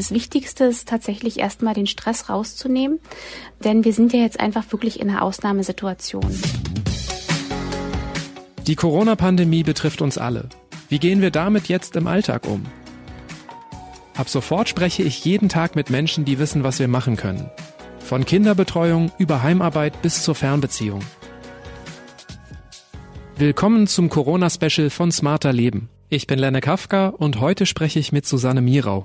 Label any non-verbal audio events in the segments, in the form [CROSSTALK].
das Wichtigste ist tatsächlich erstmal den Stress rauszunehmen, denn wir sind ja jetzt einfach wirklich in einer Ausnahmesituation. Die Corona-Pandemie betrifft uns alle. Wie gehen wir damit jetzt im Alltag um? Ab sofort spreche ich jeden Tag mit Menschen, die wissen, was wir machen können. Von Kinderbetreuung über Heimarbeit bis zur Fernbeziehung. Willkommen zum Corona-Special von Smarter Leben. Ich bin Lenne Kafka und heute spreche ich mit Susanne Mirau.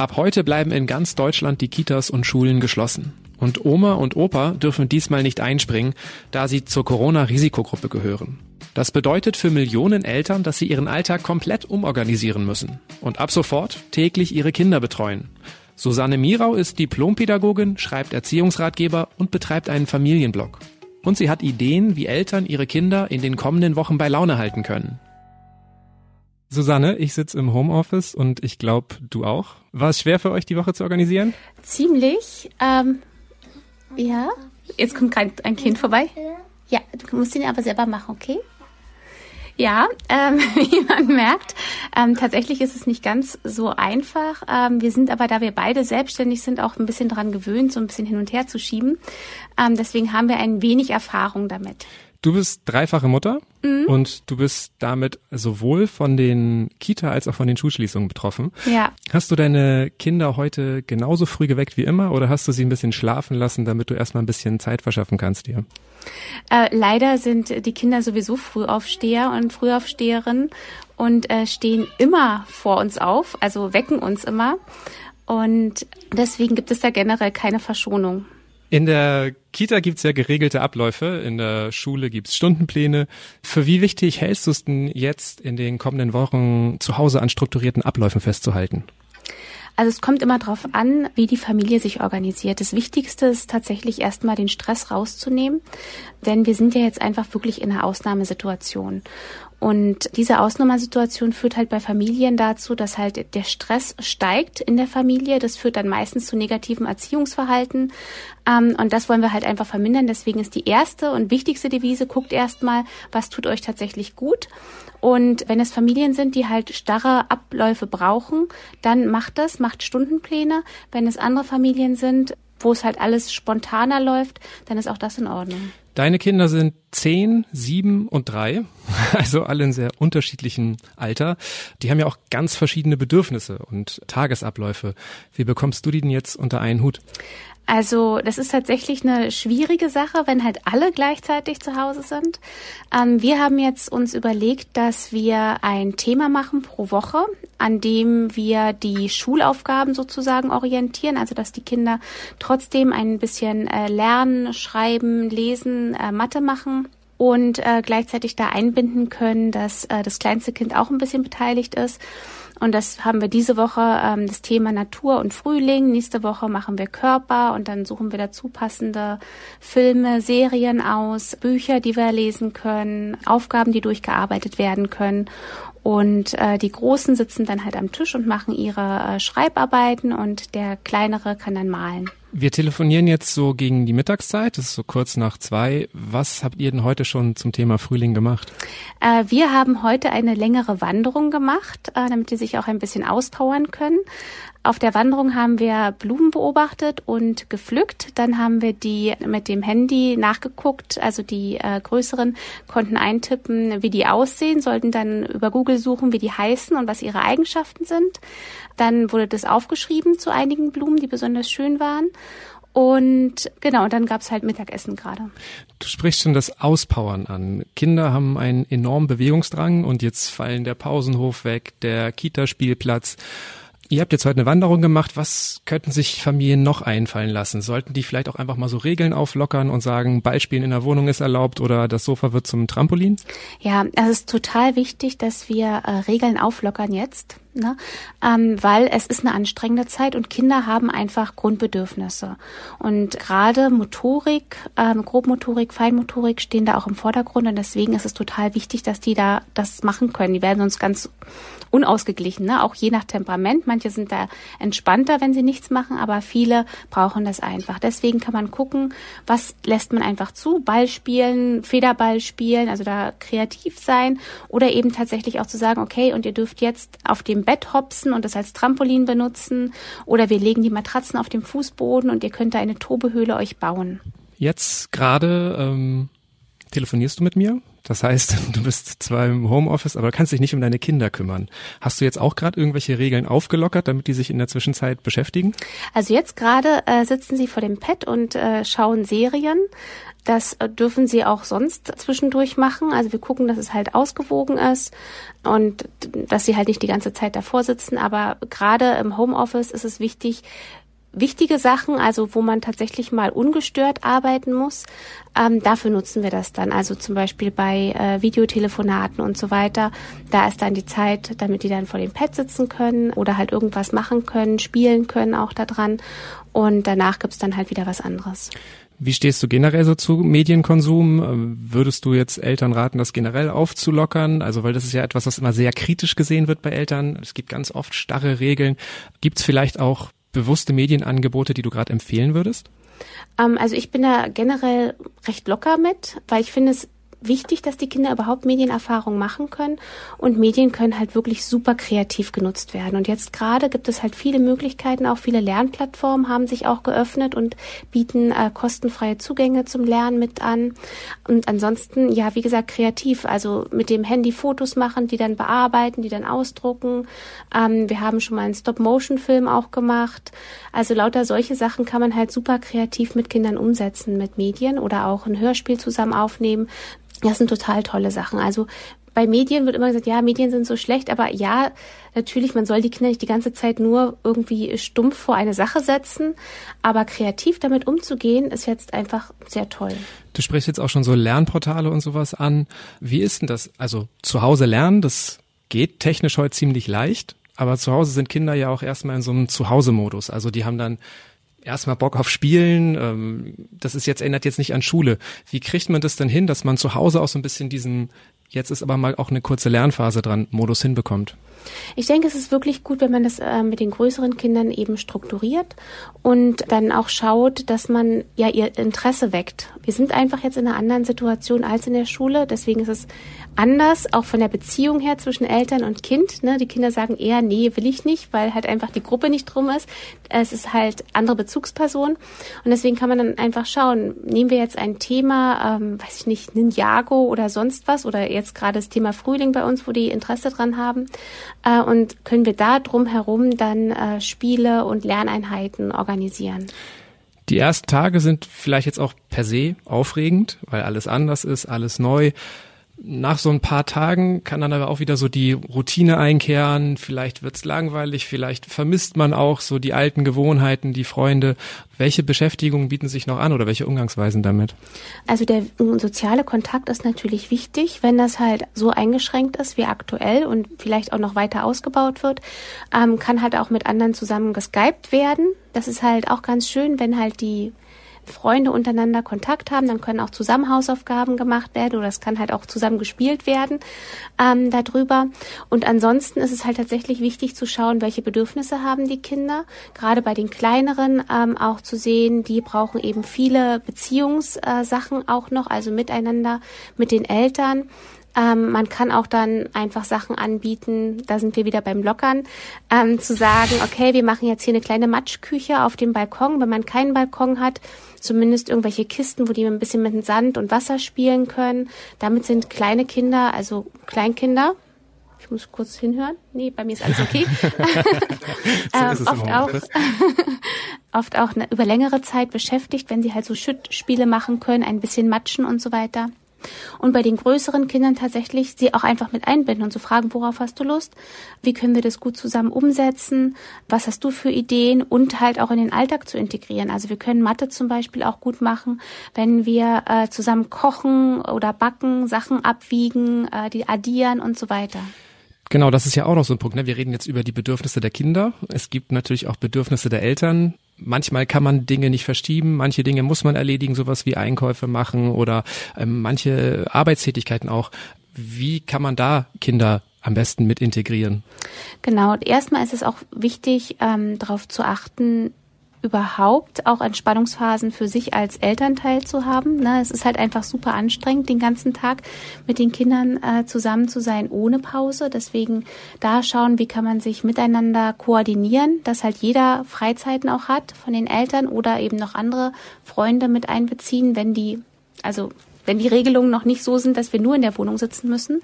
Ab heute bleiben in ganz Deutschland die Kitas und Schulen geschlossen. Und Oma und Opa dürfen diesmal nicht einspringen, da sie zur Corona-Risikogruppe gehören. Das bedeutet für Millionen Eltern, dass sie ihren Alltag komplett umorganisieren müssen und ab sofort täglich ihre Kinder betreuen. Susanne Mirau ist Diplompädagogin, schreibt Erziehungsratgeber und betreibt einen Familienblog. Und sie hat Ideen, wie Eltern ihre Kinder in den kommenden Wochen bei Laune halten können. Susanne, ich sitze im Homeoffice und ich glaube, du auch. War es schwer für euch, die Woche zu organisieren? Ziemlich. Ähm, ja. Jetzt kommt gerade ein Kind vorbei. Ja, du musst ihn aber selber machen, okay? Ja, ähm, [LAUGHS] wie man merkt, ähm, tatsächlich ist es nicht ganz so einfach. Ähm, wir sind aber, da wir beide selbstständig sind, auch ein bisschen daran gewöhnt, so ein bisschen hin und her zu schieben. Ähm, deswegen haben wir ein wenig Erfahrung damit. Du bist dreifache Mutter mhm. und du bist damit sowohl von den Kita als auch von den Schulschließungen betroffen. Ja. Hast du deine Kinder heute genauso früh geweckt wie immer oder hast du sie ein bisschen schlafen lassen, damit du erstmal ein bisschen Zeit verschaffen kannst dir? Äh, leider sind die Kinder sowieso Frühaufsteher und Frühaufsteherinnen und äh, stehen immer vor uns auf, also wecken uns immer. Und deswegen gibt es da generell keine Verschonung. In der Kita gibt's ja geregelte Abläufe, in der Schule gibt's Stundenpläne. Für wie wichtig hältst du es denn jetzt in den kommenden Wochen zu Hause an strukturierten Abläufen festzuhalten? Also es kommt immer darauf an, wie die Familie sich organisiert. Das Wichtigste ist tatsächlich erstmal den Stress rauszunehmen, denn wir sind ja jetzt einfach wirklich in einer Ausnahmesituation. Und diese Ausnahmesituation führt halt bei Familien dazu, dass halt der Stress steigt in der Familie. Das führt dann meistens zu negativen Erziehungsverhalten. Ähm, und das wollen wir halt einfach vermindern. Deswegen ist die erste und wichtigste Devise, guckt erstmal, was tut euch tatsächlich gut. Und wenn es Familien sind, die halt starre Abläufe brauchen, dann macht das, macht Stundenpläne. Wenn es andere Familien sind, wo es halt alles spontaner läuft, dann ist auch das in Ordnung. Deine Kinder sind zehn, sieben und drei, [LAUGHS] also alle in sehr unterschiedlichem Alter. Die haben ja auch ganz verschiedene Bedürfnisse und Tagesabläufe. Wie bekommst du die denn jetzt unter einen Hut? Also das ist tatsächlich eine schwierige Sache, wenn halt alle gleichzeitig zu Hause sind. Ähm, wir haben jetzt uns überlegt, dass wir ein Thema machen pro Woche, an dem wir die Schulaufgaben sozusagen orientieren, also dass die Kinder trotzdem ein bisschen äh, lernen, schreiben, lesen, äh, Mathe machen und äh, gleichzeitig da einbinden können, dass äh, das kleinste Kind auch ein bisschen beteiligt ist. Und das haben wir diese Woche ähm, das Thema Natur und Frühling. Nächste Woche machen wir Körper und dann suchen wir dazu passende Filme, Serien aus, Bücher, die wir lesen können, Aufgaben, die durchgearbeitet werden können. Und äh, die Großen sitzen dann halt am Tisch und machen ihre äh, Schreibarbeiten und der Kleinere kann dann malen. Wir telefonieren jetzt so gegen die Mittagszeit, das ist so kurz nach zwei. Was habt ihr denn heute schon zum Thema Frühling gemacht? Äh, wir haben heute eine längere Wanderung gemacht, äh, damit die sich auch ein bisschen auspowern können. Auf der Wanderung haben wir Blumen beobachtet und gepflückt. Dann haben wir die mit dem Handy nachgeguckt. Also die äh, größeren konnten eintippen, wie die aussehen, sollten dann über Google suchen, wie die heißen und was ihre Eigenschaften sind. Dann wurde das aufgeschrieben zu einigen Blumen, die besonders schön waren. Und genau, und dann gab's halt Mittagessen gerade. Du sprichst schon das Auspowern an. Kinder haben einen enormen Bewegungsdrang und jetzt fallen der Pausenhof weg, der Kitaspielplatz. Ihr habt jetzt heute eine Wanderung gemacht. Was könnten sich Familien noch einfallen lassen? Sollten die vielleicht auch einfach mal so Regeln auflockern und sagen, Ballspielen in der Wohnung ist erlaubt oder das Sofa wird zum Trampolin? Ja, es ist total wichtig, dass wir äh, Regeln auflockern jetzt ne? ähm, weil es ist eine anstrengende Zeit und Kinder haben einfach Grundbedürfnisse. Und gerade Motorik, ähm, Grobmotorik, Feinmotorik stehen da auch im Vordergrund und deswegen ist es total wichtig, dass die da das machen können. Die werden sonst ganz unausgeglichen, ne? auch je nach Temperament. Manche sind da entspannter, wenn sie nichts machen, aber viele brauchen das einfach. Deswegen kann man gucken, was lässt man einfach zu. Ball spielen, Federball spielen, also da kreativ sein oder eben tatsächlich auch zu sagen, okay, und ihr dürft jetzt auf dem Bett hopsen und das als Trampolin benutzen. Oder wir legen die Matratzen auf dem Fußboden und ihr könnt da eine Tobehöhle euch bauen. Jetzt gerade ähm, telefonierst du mit mir. Das heißt, [LAUGHS] du bist zwar im Homeoffice, aber kannst dich nicht um deine Kinder kümmern. Hast du jetzt auch gerade irgendwelche Regeln aufgelockert, damit die sich in der Zwischenzeit beschäftigen? Also jetzt gerade äh, sitzen sie vor dem Pad und äh, schauen Serien. Das äh, dürfen sie auch sonst zwischendurch machen. Also wir gucken, dass es halt ausgewogen ist und dass sie halt nicht die ganze Zeit davor sitzen. Aber gerade im Homeoffice ist es wichtig, wichtige Sachen, also wo man tatsächlich mal ungestört arbeiten muss, ähm, dafür nutzen wir das dann. Also zum Beispiel bei äh, Videotelefonaten und so weiter. Da ist dann die Zeit, damit die dann vor dem Pad sitzen können oder halt irgendwas machen können, spielen können auch da dran. Und danach gibt's dann halt wieder was anderes. Wie stehst du generell so zu Medienkonsum? Würdest du jetzt Eltern raten, das generell aufzulockern? Also, weil das ist ja etwas, was immer sehr kritisch gesehen wird bei Eltern. Es gibt ganz oft starre Regeln. Gibt es vielleicht auch bewusste Medienangebote, die du gerade empfehlen würdest? Ähm, also ich bin da generell recht locker mit, weil ich finde es wichtig, dass die Kinder überhaupt Medienerfahrung machen können. Und Medien können halt wirklich super kreativ genutzt werden. Und jetzt gerade gibt es halt viele Möglichkeiten. Auch viele Lernplattformen haben sich auch geöffnet und bieten äh, kostenfreie Zugänge zum Lernen mit an. Und ansonsten, ja, wie gesagt, kreativ. Also mit dem Handy Fotos machen, die dann bearbeiten, die dann ausdrucken. Ähm, wir haben schon mal einen Stop-Motion-Film auch gemacht. Also lauter solche Sachen kann man halt super kreativ mit Kindern umsetzen mit Medien oder auch ein Hörspiel zusammen aufnehmen. Das sind total tolle Sachen. Also bei Medien wird immer gesagt, ja, Medien sind so schlecht, aber ja, natürlich, man soll die Kinder nicht die ganze Zeit nur irgendwie stumpf vor eine Sache setzen, aber kreativ damit umzugehen, ist jetzt einfach sehr toll. Du sprichst jetzt auch schon so Lernportale und sowas an. Wie ist denn das? Also zu Hause lernen, das geht technisch heute ziemlich leicht, aber zu Hause sind Kinder ja auch erstmal in so einem Zuhause-Modus. Also die haben dann erstmal Bock auf Spielen. Ähm, das ist jetzt ändert jetzt nicht an Schule. Wie kriegt man das denn hin, dass man zu Hause auch so ein bisschen diesen jetzt ist aber mal auch eine kurze Lernphase dran Modus hinbekommt? Ich denke, es ist wirklich gut, wenn man das äh, mit den größeren Kindern eben strukturiert und dann auch schaut, dass man ja ihr Interesse weckt. Wir sind einfach jetzt in einer anderen Situation als in der Schule, deswegen ist es anders, auch von der Beziehung her zwischen Eltern und Kind. Ne? Die Kinder sagen eher, nee, will ich nicht, weil halt einfach die Gruppe nicht drum ist. Es ist halt andere Bezugsperson und deswegen kann man dann einfach schauen, nehmen wir jetzt ein Thema, ähm, weiß ich nicht, Ninjago oder sonst was oder jetzt gerade das Thema Frühling bei uns, wo die Interesse dran haben äh, und können wir da drumherum dann äh, Spiele und Lerneinheiten organisieren. Die ersten Tage sind vielleicht jetzt auch per se aufregend, weil alles anders ist, alles neu nach so ein paar Tagen kann dann aber auch wieder so die Routine einkehren. Vielleicht wird's langweilig, vielleicht vermisst man auch so die alten Gewohnheiten, die Freunde. Welche Beschäftigungen bieten sich noch an oder welche Umgangsweisen damit? Also der soziale Kontakt ist natürlich wichtig, wenn das halt so eingeschränkt ist wie aktuell und vielleicht auch noch weiter ausgebaut wird, ähm, kann halt auch mit anderen zusammen geskypt werden. Das ist halt auch ganz schön, wenn halt die Freunde untereinander Kontakt haben, dann können auch zusammen Hausaufgaben gemacht werden oder es kann halt auch zusammen gespielt werden ähm, darüber. Und ansonsten ist es halt tatsächlich wichtig zu schauen, welche Bedürfnisse haben die Kinder. Gerade bei den kleineren ähm, auch zu sehen, die brauchen eben viele Beziehungssachen auch noch, also miteinander mit den Eltern. Ähm, man kann auch dann einfach Sachen anbieten, da sind wir wieder beim Lockern, ähm, zu sagen, okay, wir machen jetzt hier eine kleine Matschküche auf dem Balkon. Wenn man keinen Balkon hat, zumindest irgendwelche Kisten, wo die ein bisschen mit Sand und Wasser spielen können. Damit sind kleine Kinder, also Kleinkinder, ich muss kurz hinhören. Nee, bei mir ist alles okay. [LAUGHS] ähm, oft auch, [LAUGHS] oft auch über längere Zeit beschäftigt, wenn sie halt so Schüttspiele machen können, ein bisschen matschen und so weiter. Und bei den größeren Kindern tatsächlich sie auch einfach mit einbinden und zu so fragen, worauf hast du Lust? Wie können wir das gut zusammen umsetzen? Was hast du für Ideen? Und halt auch in den Alltag zu integrieren. Also wir können Mathe zum Beispiel auch gut machen, wenn wir äh, zusammen kochen oder backen, Sachen abwiegen, äh, die addieren und so weiter. Genau, das ist ja auch noch so ein Punkt. Ne? Wir reden jetzt über die Bedürfnisse der Kinder. Es gibt natürlich auch Bedürfnisse der Eltern. Manchmal kann man Dinge nicht verschieben, manche Dinge muss man erledigen, sowas wie Einkäufe machen oder ähm, manche Arbeitstätigkeiten auch. Wie kann man da Kinder am besten mit integrieren? Genau, erstmal ist es auch wichtig, ähm, darauf zu achten, überhaupt auch Entspannungsphasen für sich als Elternteil zu haben. Ne? Es ist halt einfach super anstrengend, den ganzen Tag mit den Kindern äh, zusammen zu sein ohne Pause. Deswegen da schauen, wie kann man sich miteinander koordinieren, dass halt jeder Freizeiten auch hat von den Eltern oder eben noch andere Freunde mit einbeziehen, wenn die, also wenn die Regelungen noch nicht so sind, dass wir nur in der Wohnung sitzen müssen.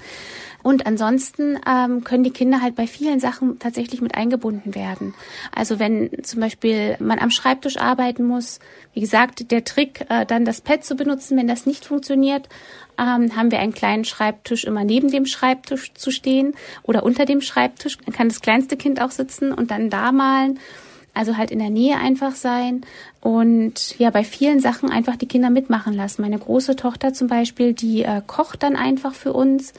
Und ansonsten ähm, können die Kinder halt bei vielen Sachen tatsächlich mit eingebunden werden. Also wenn zum Beispiel man am Schreibtisch arbeiten muss, wie gesagt, der Trick, äh, dann das Pad zu benutzen, wenn das nicht funktioniert, ähm, haben wir einen kleinen Schreibtisch immer neben dem Schreibtisch zu stehen oder unter dem Schreibtisch. Dann kann das kleinste Kind auch sitzen und dann da malen. Also halt in der Nähe einfach sein und ja, bei vielen Sachen einfach die Kinder mitmachen lassen. Meine große Tochter zum Beispiel, die äh, kocht dann einfach für uns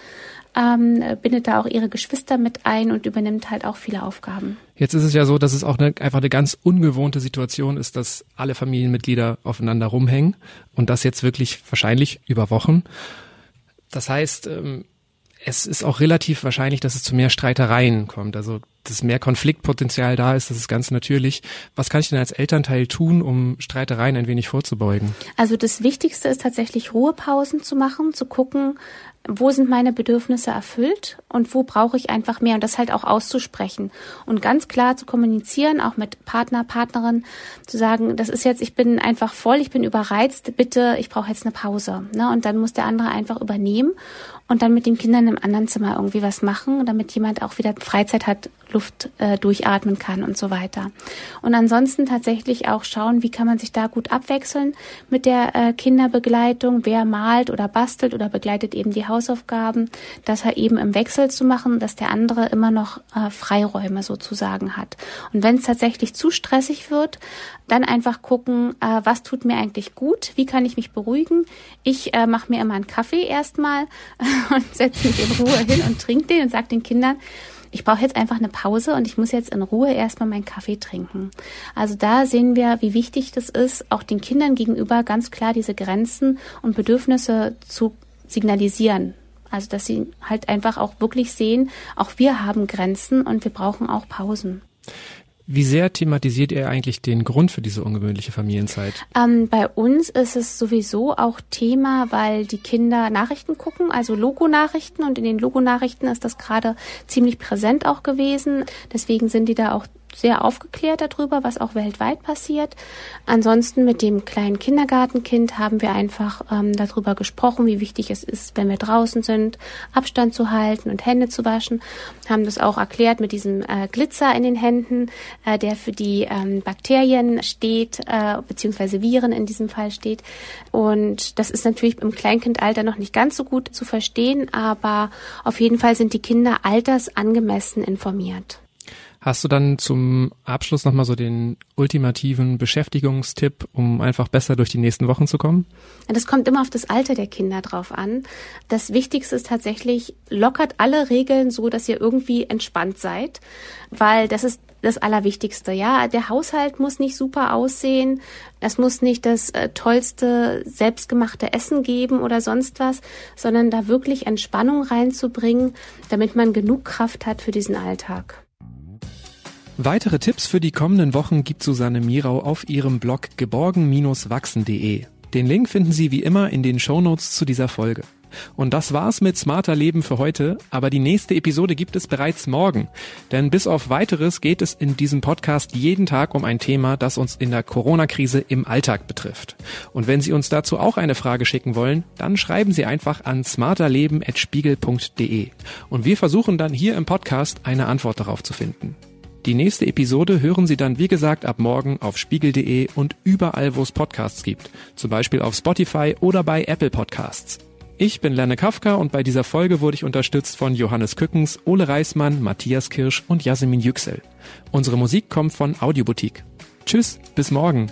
ähm, bindet da auch ihre Geschwister mit ein und übernimmt halt auch viele Aufgaben. Jetzt ist es ja so, dass es auch eine, einfach eine ganz ungewohnte Situation ist, dass alle Familienmitglieder aufeinander rumhängen und das jetzt wirklich wahrscheinlich über Wochen. Das heißt, ähm, es ist auch relativ wahrscheinlich, dass es zu mehr Streitereien kommt. Also, dass mehr Konfliktpotenzial da ist, das ist ganz natürlich. Was kann ich denn als Elternteil tun, um Streitereien ein wenig vorzubeugen? Also das Wichtigste ist tatsächlich Ruhepausen zu machen, zu gucken, wo sind meine Bedürfnisse erfüllt und wo brauche ich einfach mehr und das halt auch auszusprechen und ganz klar zu kommunizieren, auch mit Partner, Partnerin, zu sagen, das ist jetzt, ich bin einfach voll, ich bin überreizt, bitte, ich brauche jetzt eine Pause. Ne? Und dann muss der andere einfach übernehmen und dann mit den Kindern im anderen Zimmer irgendwie was machen, damit jemand auch wieder Freizeit hat, Luft äh, durchatmen kann und so weiter. Und ansonsten tatsächlich auch schauen, wie kann man sich da gut abwechseln mit der äh, Kinderbegleitung, wer malt oder bastelt oder begleitet eben die Hausaufgaben, das halt eben im Wechsel zu machen, dass der andere immer noch äh, Freiräume sozusagen hat. Und wenn es tatsächlich zu stressig wird, dann einfach gucken, äh, was tut mir eigentlich gut, wie kann ich mich beruhigen. Ich äh, mache mir immer einen Kaffee erstmal [LAUGHS] [LAUGHS] und setze mich in Ruhe hin und trinke den und sage den Kindern, ich brauche jetzt einfach eine Pause und ich muss jetzt in Ruhe erstmal meinen Kaffee trinken. Also da sehen wir, wie wichtig das ist, auch den Kindern gegenüber ganz klar diese Grenzen und Bedürfnisse zu signalisieren. Also dass sie halt einfach auch wirklich sehen, auch wir haben Grenzen und wir brauchen auch Pausen. Wie sehr thematisiert ihr eigentlich den Grund für diese ungewöhnliche Familienzeit? Ähm, bei uns ist es sowieso auch Thema, weil die Kinder Nachrichten gucken, also Logonachrichten und in den Logonachrichten ist das gerade ziemlich präsent auch gewesen. Deswegen sind die da auch sehr aufgeklärt darüber, was auch weltweit passiert. Ansonsten mit dem kleinen Kindergartenkind haben wir einfach ähm, darüber gesprochen, wie wichtig es ist, wenn wir draußen sind, Abstand zu halten und Hände zu waschen. Haben das auch erklärt mit diesem äh, Glitzer in den Händen, äh, der für die ähm, Bakterien steht, äh, beziehungsweise Viren in diesem Fall steht. Und das ist natürlich im Kleinkindalter noch nicht ganz so gut zu verstehen, aber auf jeden Fall sind die Kinder altersangemessen informiert. Hast du dann zum Abschluss nochmal so den ultimativen Beschäftigungstipp, um einfach besser durch die nächsten Wochen zu kommen? Das kommt immer auf das Alter der Kinder drauf an. Das Wichtigste ist tatsächlich, lockert alle Regeln so, dass ihr irgendwie entspannt seid, weil das ist das Allerwichtigste. Ja, der Haushalt muss nicht super aussehen. Es muss nicht das äh, tollste selbstgemachte Essen geben oder sonst was, sondern da wirklich Entspannung reinzubringen, damit man genug Kraft hat für diesen Alltag. Weitere Tipps für die kommenden Wochen gibt Susanne Mirau auf ihrem Blog geborgen-wachsen.de. Den Link finden Sie wie immer in den Shownotes zu dieser Folge. Und das war's mit Smarter Leben für heute, aber die nächste Episode gibt es bereits morgen. Denn bis auf weiteres geht es in diesem Podcast jeden Tag um ein Thema, das uns in der Corona-Krise im Alltag betrifft. Und wenn Sie uns dazu auch eine Frage schicken wollen, dann schreiben Sie einfach an smarterleben.spiegel.de. Und wir versuchen dann hier im Podcast eine Antwort darauf zu finden. Die nächste Episode hören Sie dann wie gesagt ab morgen auf spiegel.de und überall, wo es Podcasts gibt. Zum Beispiel auf Spotify oder bei Apple Podcasts. Ich bin Lerne Kafka und bei dieser Folge wurde ich unterstützt von Johannes Kückens, Ole Reismann, Matthias Kirsch und Jasmin Yüksel. Unsere Musik kommt von Audioboutique. Tschüss, bis morgen.